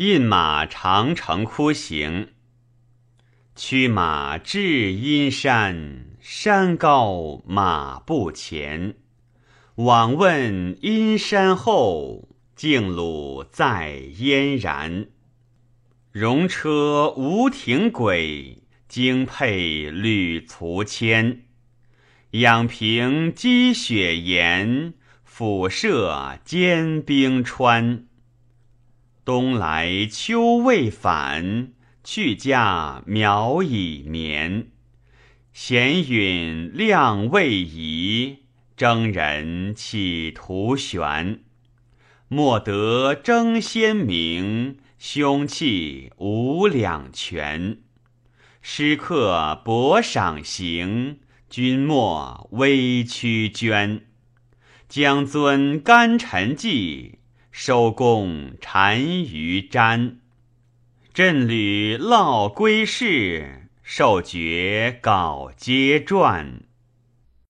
印马长城窟行。驱马至阴山，山高马不前。往问阴山后，径鲁在燕然。戎车无停轨，精佩履卒牵。养平积雪岩，俯射坚冰川。冬来秋未返。去家苗已眠，闲允量未移，征人岂图悬？莫得争先名，凶器无两全。诗客博赏行，君莫微屈捐。将尊干陈记，收功单于瞻。振履烙归世，受爵稿皆传。